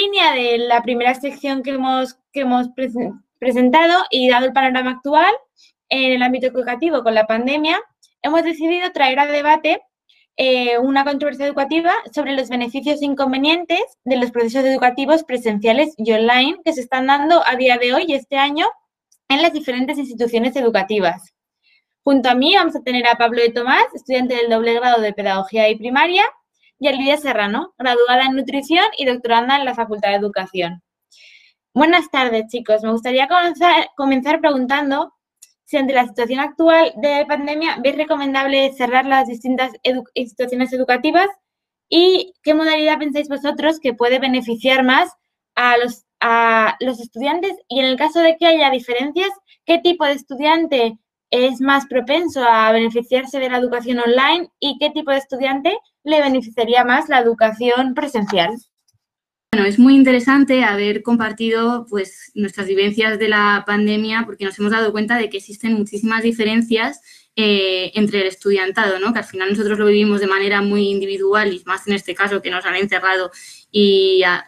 línea de la primera sección que hemos, que hemos presentado y dado el panorama actual en el ámbito educativo con la pandemia, hemos decidido traer a debate eh, una controversia educativa sobre los beneficios e inconvenientes de los procesos educativos presenciales y online que se están dando a día de hoy y este año en las diferentes instituciones educativas. Junto a mí vamos a tener a Pablo de Tomás, estudiante del doble grado de Pedagogía y Primaria, y Serrano, graduada en Nutrición y doctoranda en la Facultad de Educación. Buenas tardes, chicos. Me gustaría comenzar, preguntando si ante la situación actual de pandemia veis recomendable cerrar las distintas instituciones educativas y qué modalidad pensáis vosotros que puede beneficiar más a los, a los estudiantes y en el caso de que haya diferencias, qué tipo de estudiante es más propenso a beneficiarse de la educación online y qué tipo de estudiante le beneficiaría más la educación presencial. Bueno, es muy interesante haber compartido pues, nuestras vivencias de la pandemia porque nos hemos dado cuenta de que existen muchísimas diferencias eh, entre el estudiantado, ¿no? que al final nosotros lo vivimos de manera muy individual y más en este caso que nos han encerrado y ha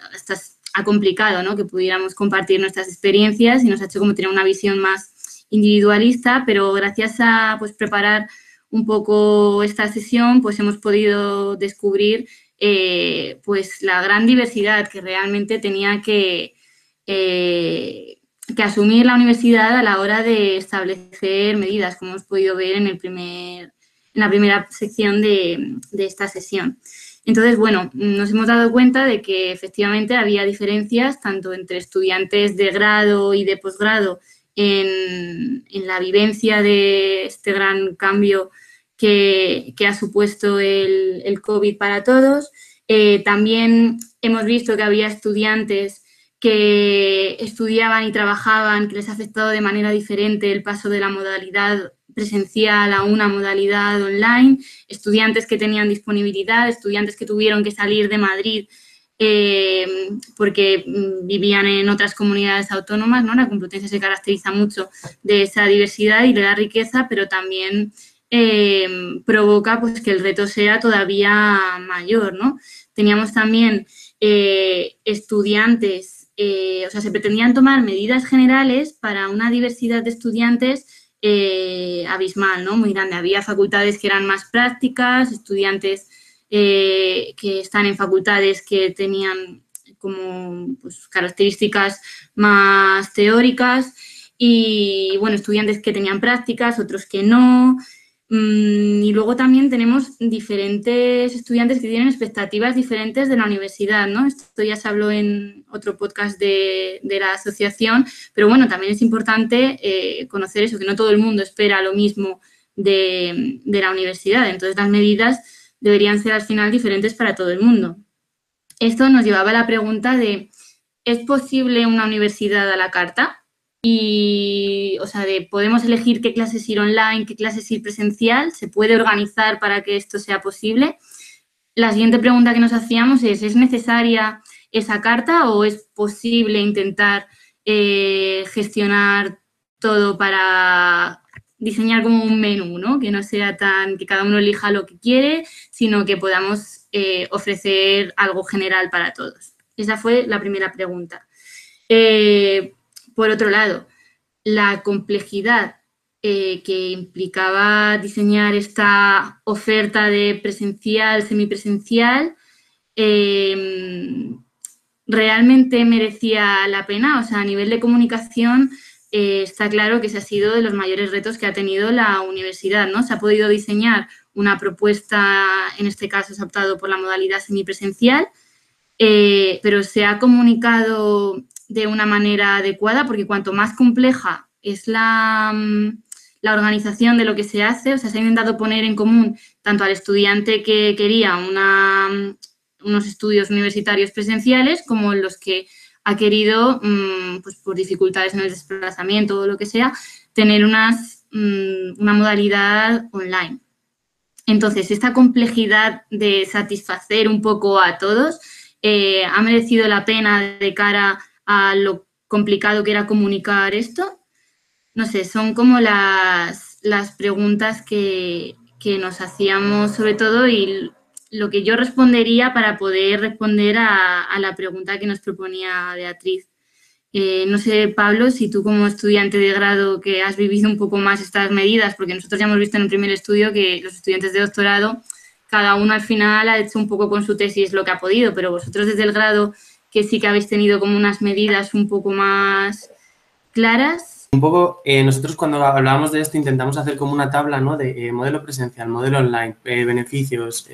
complicado ¿no? que pudiéramos compartir nuestras experiencias y nos ha hecho como tener una visión más individualista, pero gracias a pues, preparar un poco esta sesión, pues hemos podido descubrir eh, pues la gran diversidad que realmente tenía que, eh, que asumir la universidad a la hora de establecer medidas, como hemos podido ver en, el primer, en la primera sección de, de esta sesión. Entonces, bueno, nos hemos dado cuenta de que efectivamente había diferencias tanto entre estudiantes de grado y de posgrado en, la vivencia de este gran cambio que, ha supuesto el, COVID para todos. Eh, también hemos visto que había estudiantes que estudiaban y trabajaban, que les ha afectado de manera diferente el paso de la modalidad presencial a una modalidad online, estudiantes que tenían disponibilidad, estudiantes que tuvieron que salir de Madrid eh, porque mm, vivían en otras comunidades autónomas, ¿no? La Complutense se caracteriza mucho de esa diversidad y le da riqueza, pero también eh, provoca pues, que el reto sea todavía mayor, ¿no? Teníamos también eh, estudiantes, o sea, se pretendían tomar medidas generales para una diversidad de estudiantes abismal, ¿no? Muy grande. Había facultades que eran más prácticas, estudiantes eh, que están en facultades que tenían como pues, características más teóricas y, bueno, estudiantes que tenían prácticas, otros que no. Mm, y luego también tenemos diferentes estudiantes que tienen expectativas diferentes de la universidad, ¿no? Esto ya se habló en otro podcast de, la asociación, pero bueno, también es importante eh, conocer eso, que no todo el mundo espera lo mismo de, de la universidad. Entonces, las medidas deberían ser al final diferentes para todo el mundo. Esto nos llevaba a la pregunta de, ¿es posible una universidad a la carta? Y, o sea, de, ¿podemos elegir qué clases ir online, qué clases ir presencial? ¿Se puede organizar para que esto sea posible? La siguiente pregunta que nos hacíamos es, ¿es necesaria esa carta o es posible intentar eh, gestionar todo para diseñar como un menú, ¿no? Que no sea tan, que cada uno elija lo que quiere, sino que podamos eh, ofrecer algo general para todos. Esa fue la primera pregunta. Eh, por otro lado, la complejidad eh, que implicaba diseñar esta oferta de presencial, semipresencial, realmente merecía la pena. O sea, a nivel de comunicación, eh, está claro que ese ha sido de los mayores retos que ha tenido la universidad, ¿no? Se ha podido diseñar una propuesta, en este caso se ha optado por la modalidad semipresencial, eh, pero se ha comunicado de una manera adecuada porque cuanto más compleja es la, mm, la organización de lo que se hace, o sea, se ha intentado poner en común tanto al estudiante que quería una, mm, unos estudios universitarios presenciales como los que ha querido, mm, pues por dificultades en el desplazamiento o lo que sea, tener unas, mm, una modalidad online. Entonces, esta complejidad de satisfacer un poco a todos eh, ha merecido la pena de cara a lo complicado que era comunicar esto. No sé, son como las, las preguntas que, que nos hacíamos sobre todo y lo que yo respondería para poder responder a, la pregunta que nos proponía Beatriz. Eh, no sé, Pablo, si tú como estudiante de grado que has vivido un poco más estas medidas, porque nosotros ya hemos visto en el primer estudio que los estudiantes de doctorado, cada uno al final ha hecho un poco con su tesis lo que ha podido, pero vosotros desde el grado que sí que habéis tenido como unas medidas un poco más claras. Un poco, eh, nosotros cuando hablábamos de esto intentamos hacer como una tabla ¿no? de eh, modelo presencial, modelo online, eh, beneficios,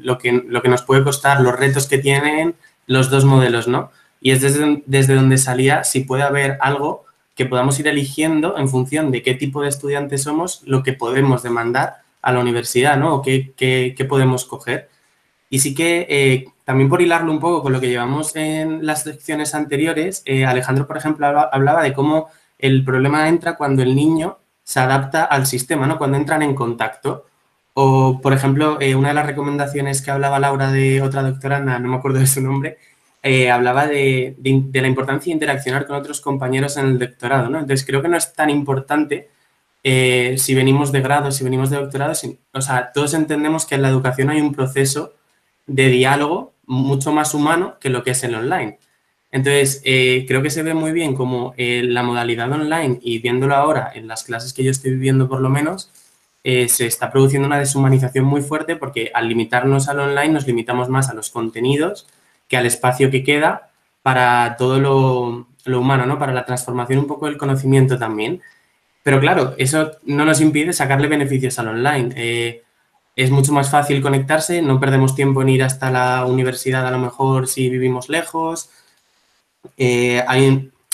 lo, que, lo que nos puede costar, los retos que tienen los dos modelos, ¿no? Y es desde, desde donde salía si puede haber algo que podamos ir eligiendo en función de qué tipo de estudiantes somos, lo que podemos demandar a la universidad, ¿no? O qué, qué, qué podemos coger. Y sí que también por hilarlo un poco con lo que llevamos en las secciones anteriores, eh, Alejandro, por ejemplo, hablaba de cómo el problema entra cuando el niño se adapta al sistema, ¿no? Cuando entran en contacto. O, por ejemplo, eh, una de las recomendaciones que hablaba Laura de otra doctoranda, no me acuerdo de su nombre, eh, hablaba de, la importancia de interaccionar con otros compañeros en el doctorado, ¿no? Entonces, creo que no es tan importante si venimos de grado, si venimos de doctorado, o sea, todos entendemos que en la educación hay un proceso de diálogo mucho más humano que lo que es el online. Entonces, eh, creo que se ve muy bien como eh, la modalidad online y viéndolo ahora en las clases que yo estoy viviendo por lo menos, eh, se está produciendo una deshumanización muy fuerte porque al limitarnos al online nos limitamos más a los contenidos que al espacio que queda para todo lo, lo humano, ¿no? Para la transformación un poco del conocimiento también. Pero claro, eso no nos impide sacarle beneficios al online es mucho más fácil conectarse, no perdemos tiempo en ir hasta la universidad a lo mejor si vivimos lejos. Eh,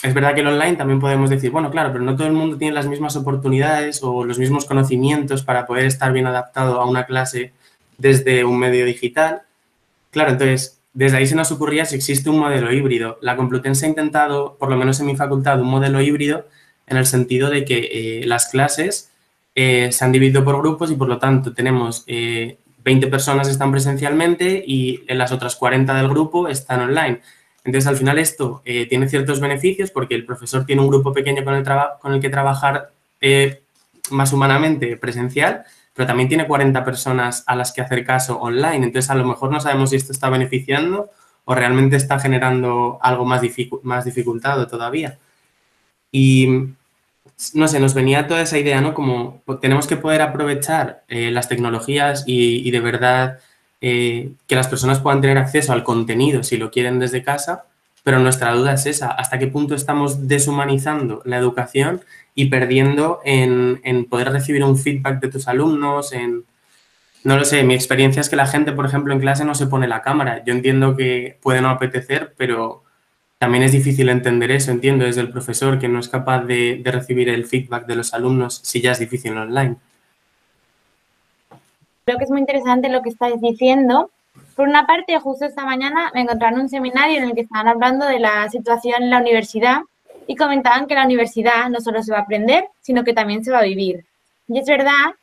es verdad que el online también podemos decir, bueno, claro, pero no todo el mundo tiene las mismas oportunidades o los mismos conocimientos para poder estar bien adaptado a una clase desde un medio digital. Claro, entonces, desde ahí se nos ocurría si existe un modelo híbrido. La Complutense ha intentado, por lo menos en mi facultad, un modelo híbrido en el sentido de que eh, las clases eh, se han dividido por grupos y por lo tanto tenemos 20 eh, personas están presencialmente y las otras 40 del grupo están online. Entonces, al final esto eh, tiene ciertos beneficios porque el profesor tiene un grupo pequeño con el, con el que trabajar más humanamente presencial, pero también tiene 40 personas a las que hacer caso online. Entonces, a lo mejor no sabemos si esto está beneficiando o realmente está generando algo más, más dificultado todavía. Y no sé, nos venía toda esa idea, ¿no? Como pues, tenemos que poder aprovechar eh, las tecnologías y, de verdad eh, que las personas puedan tener acceso al contenido si lo quieren desde casa, pero nuestra duda es esa, ¿hasta qué punto estamos deshumanizando la educación y perdiendo en, poder recibir un feedback de tus alumnos, en... No lo sé, mi experiencia es que la gente, por ejemplo, en clase no se pone la cámara. Yo entiendo que puede no apetecer, pero también es difícil entender eso, entiendo, desde el profesor que no es capaz de, recibir el feedback de los alumnos si ya es difícil online. Creo que es muy interesante lo que estáis diciendo. Por una parte, justo esta mañana me encontré en un seminario en el que estaban hablando de la situación en la universidad y comentaban que la universidad no solo se va a aprender, sino que también se va a vivir. Y es verdad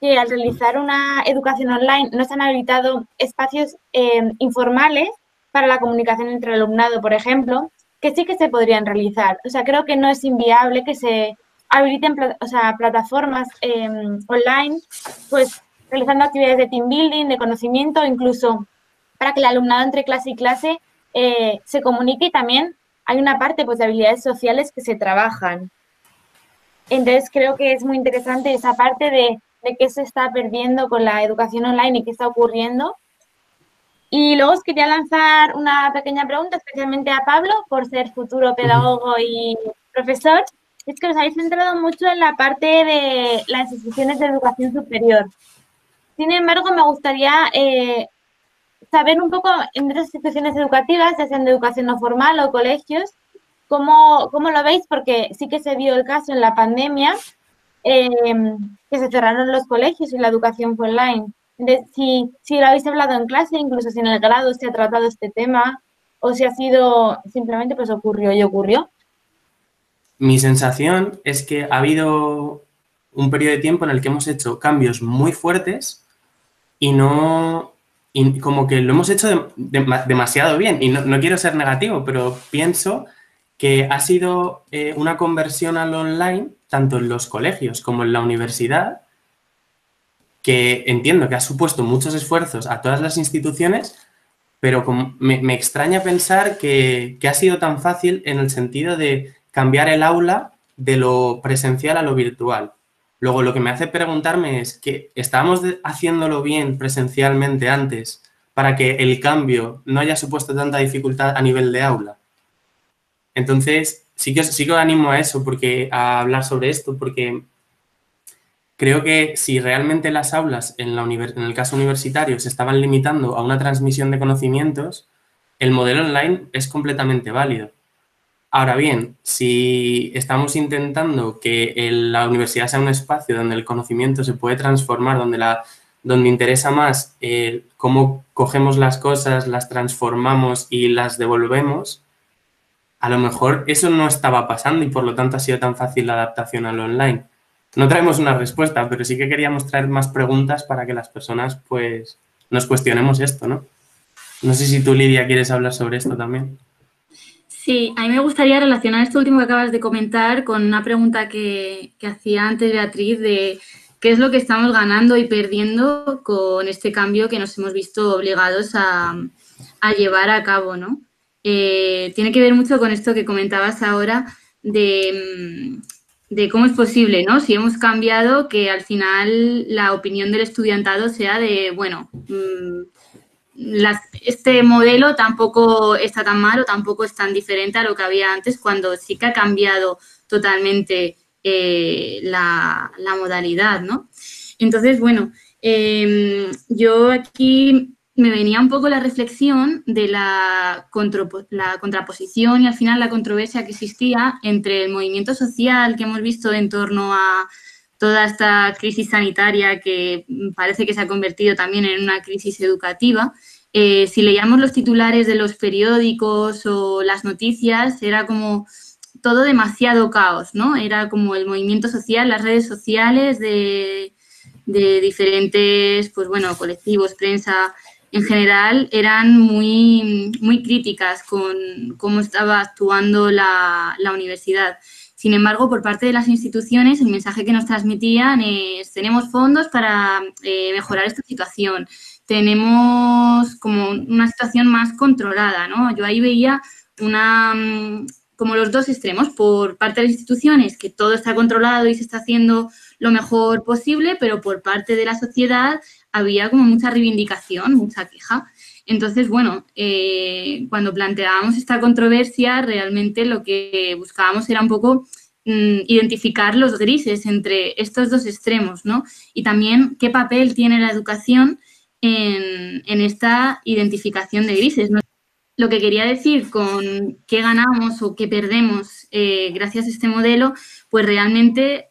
que al realizar una educación online no se han habilitado espacios eh, informales para la comunicación entre el alumnado, por ejemplo, que sí que se podrían realizar. O sea, creo que no es inviable que se habiliten o sea, plataformas em, online, pues realizando actividades de team building, de conocimiento, incluso para que el alumnado entre clase y clase eh, se comunique y también hay una parte pues, de habilidades sociales que se trabajan. Entonces creo que es muy interesante esa parte de, de qué se está perdiendo con la educación online y qué está ocurriendo y luego os quería lanzar una pequeña pregunta, especialmente a Pablo, por ser futuro pedagogo y profesor. Es que os habéis centrado mucho en la parte de las instituciones de educación superior. Sin embargo, me gustaría eh, saber un poco en esas instituciones educativas, ya sean de educación no formal o colegios, cómo, cómo lo veis, porque sí que se vio el caso en la pandemia, eh, que se cerraron los colegios y la educación fue online si, si lo habéis hablado en clase, incluso si en el grado se ha tratado este tema, o si ha sido simplemente pues ocurrió y ocurrió. Mi sensación es que ha habido un periodo de tiempo en el que hemos hecho cambios muy fuertes y no, como que lo hemos hecho demasiado bien. Y no, quiero ser negativo, pero pienso que ha sido eh, una conversión al online, tanto en los colegios como en la universidad, que entiendo que ha supuesto muchos esfuerzos a todas las instituciones, pero me, extraña pensar que, ha sido tan fácil en el sentido de cambiar el aula de lo presencial a lo virtual. Luego, lo que me hace preguntarme es que estábamos haciéndolo bien presencialmente antes para que el cambio no haya supuesto tanta dificultad a nivel de aula. Entonces, sí que, sí que animo a eso, porque a hablar sobre esto, porque creo que si realmente las aulas en, la en el caso universitario se estaban limitando a una transmisión de conocimientos, el modelo online es completamente válido. Ahora bien, si estamos intentando que la universidad sea un espacio donde el conocimiento se puede transformar, donde, donde interesa más eh, cómo cogemos las cosas, las transformamos y las devolvemos, a lo mejor eso no estaba pasando y por lo tanto ha sido tan fácil la adaptación al online. No traemos una respuesta, pero sí que queríamos traer más preguntas para que las personas pues nos cuestionemos esto, ¿no? No sé si tú, Lidia, quieres hablar sobre esto también. Sí, a mí me gustaría relacionar esto último que acabas de comentar con una pregunta que, hacía antes Beatriz de qué es lo que estamos ganando y perdiendo con este cambio que nos hemos visto obligados a, llevar a cabo, ¿no? Eh, tiene que ver mucho con esto que comentabas ahora de, de cómo es posible, ¿no? Si hemos cambiado, que al final la opinión del estudiantado sea de, bueno, mm, este modelo tampoco está tan mal o tampoco es tan diferente a lo que había antes, cuando sí que ha cambiado totalmente eh, la, modalidad, ¿no? Entonces, bueno, em, yo aquí me venía un poco la reflexión de la, la, contraposición y al final la controversia que existía entre el movimiento social que hemos visto en torno a toda esta crisis sanitaria que parece que se ha convertido también en una crisis educativa. Eh, si leíamos los titulares de los periódicos o las noticias, era como todo demasiado caos, ¿no? Era como el movimiento social, las redes sociales de, de diferentes, pues bueno, colectivos, prensa, en general eran muy, muy críticas con cómo estaba actuando la, universidad. Sin embargo, por parte de las instituciones, el mensaje que nos transmitían es tenemos fondos para eh, mejorar esta situación, tenemos como una situación más controlada, ¿no? Yo ahí veía una, como los dos extremos, por parte de las instituciones, que todo está controlado y se está haciendo lo mejor posible, pero por parte de la sociedad había como mucha reivindicación, mucha queja. Entonces, bueno, eh, cuando planteábamos esta controversia, realmente lo que buscábamos era un poco mm, identificar los grises entre estos dos extremos, ¿no? Y también qué papel tiene la educación en, esta identificación de grises. Lo que quería decir con qué ganamos o qué perdemos eh, gracias a este modelo, pues realmente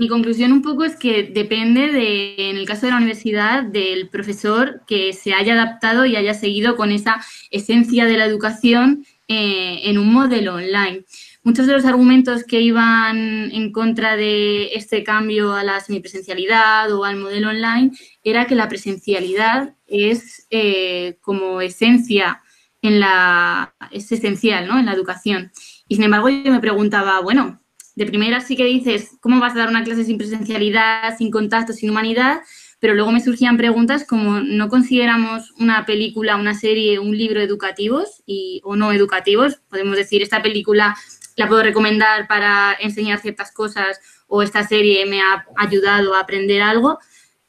mi conclusión un poco es que depende, de, en el caso de la universidad, del profesor que se haya adaptado y haya seguido con esa esencia de la educación eh, en un modelo online. Muchos de los argumentos que iban en contra de este cambio a la semipresencialidad o al modelo online era que la presencialidad es eh, como esencia en la es esencial ¿no? en la educación. Y sin embargo yo me preguntaba, bueno, de primera sí que dices, ¿cómo vas a dar una clase sin presencialidad, sin contacto, sin humanidad? Pero luego me surgían preguntas como, ¿no consideramos una película, una serie, un libro educativos y, o no educativos? Podemos decir, esta película la puedo recomendar para enseñar ciertas cosas o esta serie me ha ayudado a aprender algo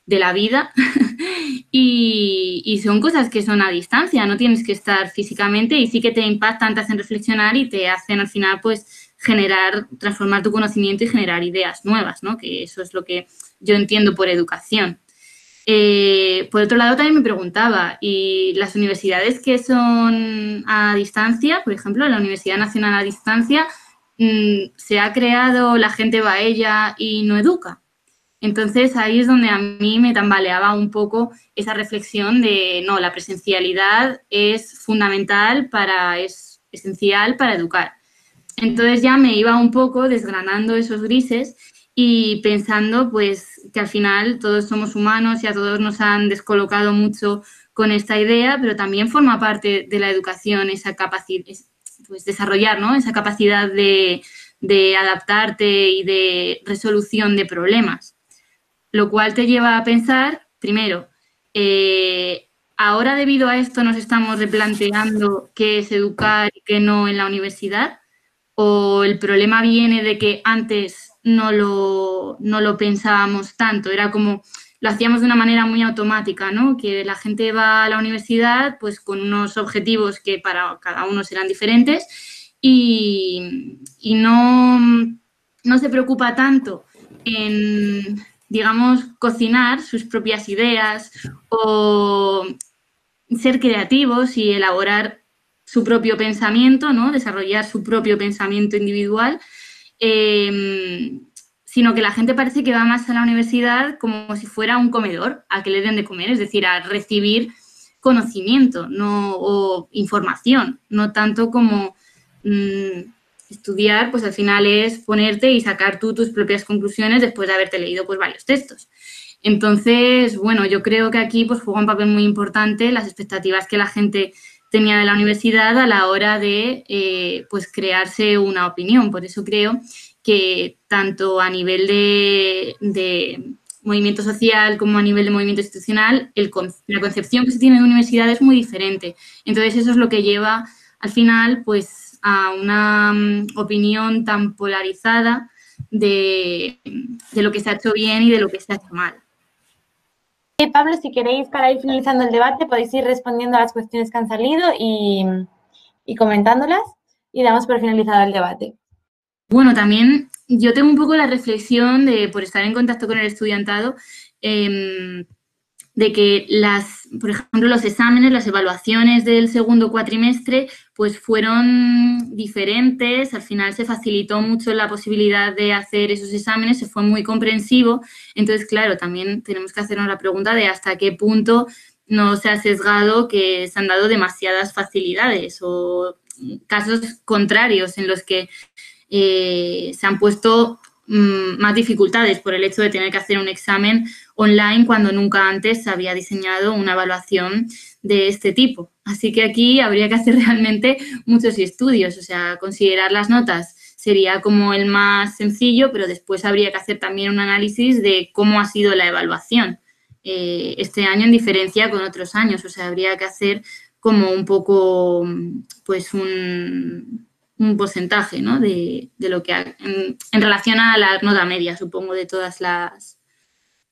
de la vida y, y, son cosas que son a distancia, no tienes que estar físicamente y sí que te impactan, te hacen reflexionar y te hacen al final pues generar, transformar tu conocimiento y generar ideas nuevas, ¿no? Que eso es lo que yo entiendo por educación. Eh, por otro lado, también me preguntaba, ¿y las universidades que son a distancia, por ejemplo, la Universidad Nacional a distancia, mm, se ha creado, la gente va a ella y no educa? Entonces ahí es donde a mí me tambaleaba un poco esa reflexión de, no, la presencialidad es fundamental para, es esencial para educar. Entonces ya me iba un poco desgranando esos grises y pensando pues que al final todos somos humanos y a todos nos han descolocado mucho con esta idea, pero también forma parte de la educación esa capacidad, pues desarrollar ¿no? esa capacidad de, adaptarte y de resolución de problemas. lo cual te lleva a pensar, primero, eh, ahora debido a esto nos estamos replanteando qué es educar y qué no en la universidad, o el problema viene de que antes no lo, no lo pensábamos tanto, era como lo hacíamos de una manera muy automática, ¿no? Que la gente va a la universidad pues con unos objetivos que para cada uno serán diferentes y, no, no se preocupa tanto en, digamos, cocinar sus propias ideas o ser creativos y elaborar su propio pensamiento, ¿no? Desarrollar su propio pensamiento individual. Eh, sino que la gente parece que va más a la universidad como si fuera un comedor, a que le den de comer, es decir, a recibir conocimiento no, o información, no tanto como mm, estudiar, pues al final es ponerte y sacar tú tus propias conclusiones después de haberte leído pues varios textos. Entonces, bueno, yo creo que aquí pues juega un papel muy importante las expectativas que la gente tenía de la universidad a la hora de eh, pues crearse una opinión. Por eso creo que tanto a nivel de, movimiento social como a nivel de movimiento institucional, la concepción que se tiene de universidad es muy diferente. Entonces, eso es lo que lleva al final pues, a una mm, opinión tan polarizada de, lo que se ha hecho bien y de lo que se ha hecho mal. Pablo, si queréis, para ir finalizando el debate, podéis ir respondiendo a las cuestiones que han salido y, comentándolas y damos por finalizado el debate. Bueno, también yo tengo un poco la reflexión de, por estar en contacto con el estudiantado, em, de que las, por ejemplo, los exámenes, las evaluaciones del segundo cuatrimestre, pues fueron diferentes, al final se facilitó mucho la posibilidad de hacer esos exámenes, se fue muy comprensivo, entonces, claro, también tenemos que hacernos la pregunta de hasta qué punto no se ha sesgado que se han dado demasiadas facilidades o casos contrarios en los que eh, se han puesto mm, más dificultades por el hecho de tener que hacer un examen online cuando nunca antes se había diseñado una evaluación de este tipo. Así que aquí habría que hacer realmente muchos estudios, o sea, considerar las notas sería como el más sencillo, pero después habría que hacer también un análisis de cómo ha sido la evaluación eh, este año en diferencia con otros años, o sea, habría que hacer como un poco, pues un, porcentaje ¿no? de, lo que en, relación a la nota media, supongo, de todas las,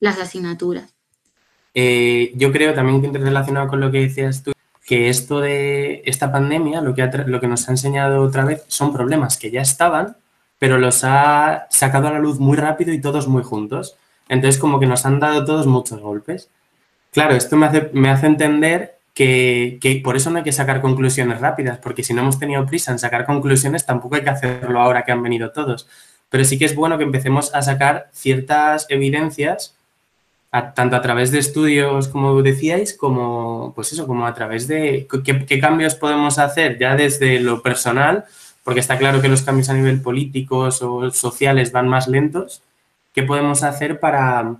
las asignaturas. Eh, yo creo también que interrelacionado con lo que decías tú, que esto de esta pandemia, lo que, lo que nos ha enseñado otra vez, son problemas que ya estaban, pero los ha sacado a la luz muy rápido y todos muy juntos. Entonces, como que nos han dado todos muchos golpes. Claro, esto me hace, me hace entender que, por eso no hay que sacar conclusiones rápidas, porque si no hemos tenido prisa en sacar conclusiones, tampoco hay que hacerlo ahora que han venido todos. Pero sí que es bueno que empecemos a sacar ciertas evidencias, tanto a través de estudios, como decíais, como, pues eso, como a través de qué, cambios podemos hacer ya desde lo personal, porque está claro que los cambios a nivel políticos o sociales van más lentos, qué podemos hacer para,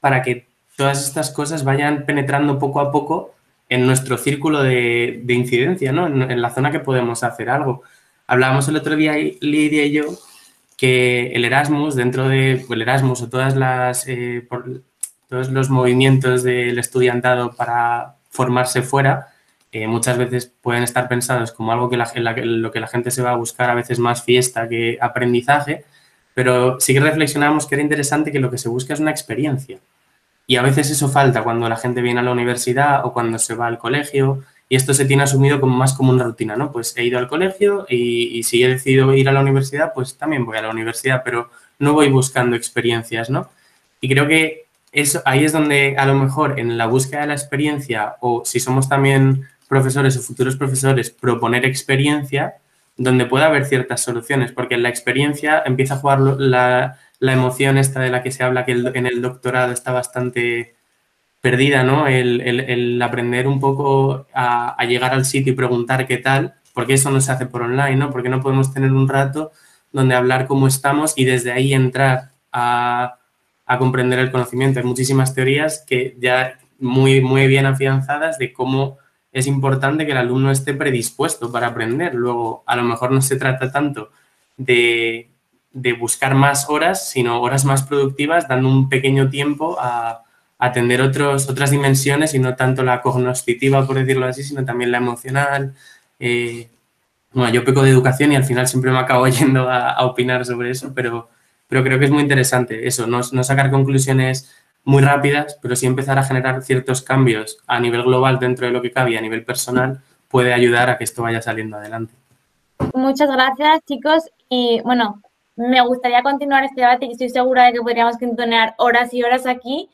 para que todas estas cosas vayan penetrando poco a poco en nuestro círculo de, incidencia, ¿no? En, la zona que podemos hacer algo. Hablábamos el otro día, Lidia y yo, que el Erasmus, dentro de el Erasmus o todas las, eh, todos los movimientos del estudiantado para formarse fuera, eh, muchas veces pueden estar pensados como algo que la, lo que la gente se va a buscar a veces más fiesta que aprendizaje, pero sí que reflexionamos que era interesante que lo que se busca es una experiencia. Y a veces eso falta cuando la gente viene a la universidad o cuando se va al colegio y esto se tiene asumido como más como una rutina, ¿no? Pues he ido al colegio y, si he decidido ir a la universidad, pues también voy a la universidad, pero no voy buscando experiencias, ¿no? Y creo que ahí es donde a lo mejor en la búsqueda de la experiencia o si somos también profesores o futuros profesores, proponer experiencia donde pueda haber ciertas soluciones, porque en la experiencia empieza a jugar la, la emoción esta de la que se habla que en el doctorado está bastante perdida, ¿no? El, aprender un poco a, llegar al sitio y preguntar qué tal, porque eso no se hace por online, ¿no? Porque no podemos tener un rato donde hablar cómo estamos y desde ahí entrar a, comprender el conocimiento. Hay muchísimas teorías que ya muy, muy bien afianzadas de cómo es importante que el alumno esté predispuesto para aprender. Luego, a lo mejor no se trata tanto de de buscar más horas, sino horas más productivas, dando un pequeño tiempo a, atender otros, otras dimensiones y no tanto la cognoscitiva, por decirlo así, sino también la emocional. Eh, bueno, yo peco de educación y al final siempre me acabo yendo a, opinar sobre eso, pero, pero creo que es muy interesante eso, no, sacar conclusiones muy rápidas, pero sí empezar a generar ciertos cambios a nivel global dentro de lo que cabe y a nivel personal puede ayudar a que esto vaya saliendo adelante. Muchas gracias, chicos. Y bueno, me gustaría continuar este debate y estoy segura de que podríamos continuar horas y horas aquí,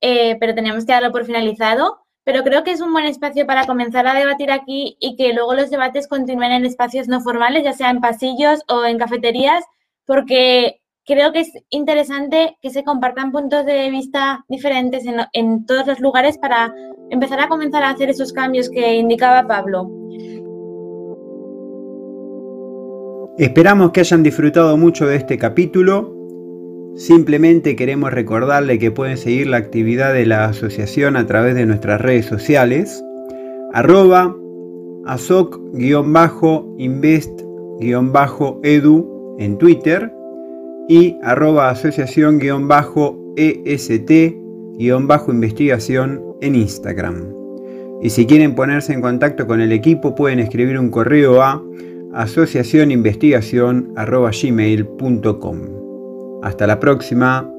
eh, pero tenemos que darlo por finalizado. Pero creo que es un buen espacio para comenzar a debatir aquí y que luego los debates continúen en espacios no formales, ya sea en pasillos o en cafeterías, porque creo que es interesante que se compartan puntos de vista diferentes en, todos los lugares para empezar a comenzar a hacer esos cambios que indicaba Pablo. Esperamos que hayan disfrutado mucho de este capítulo. Simplemente queremos recordarle que pueden seguir la actividad de la asociación a través de nuestras redes sociales, arroba asoc-invest-edu en Twitter y arroba asociación-est-investigación en Instagram. Y si quieren ponerse en contacto con el equipo pueden escribir un correo a asociacioninvestigación.gmail.com. Hasta la próxima.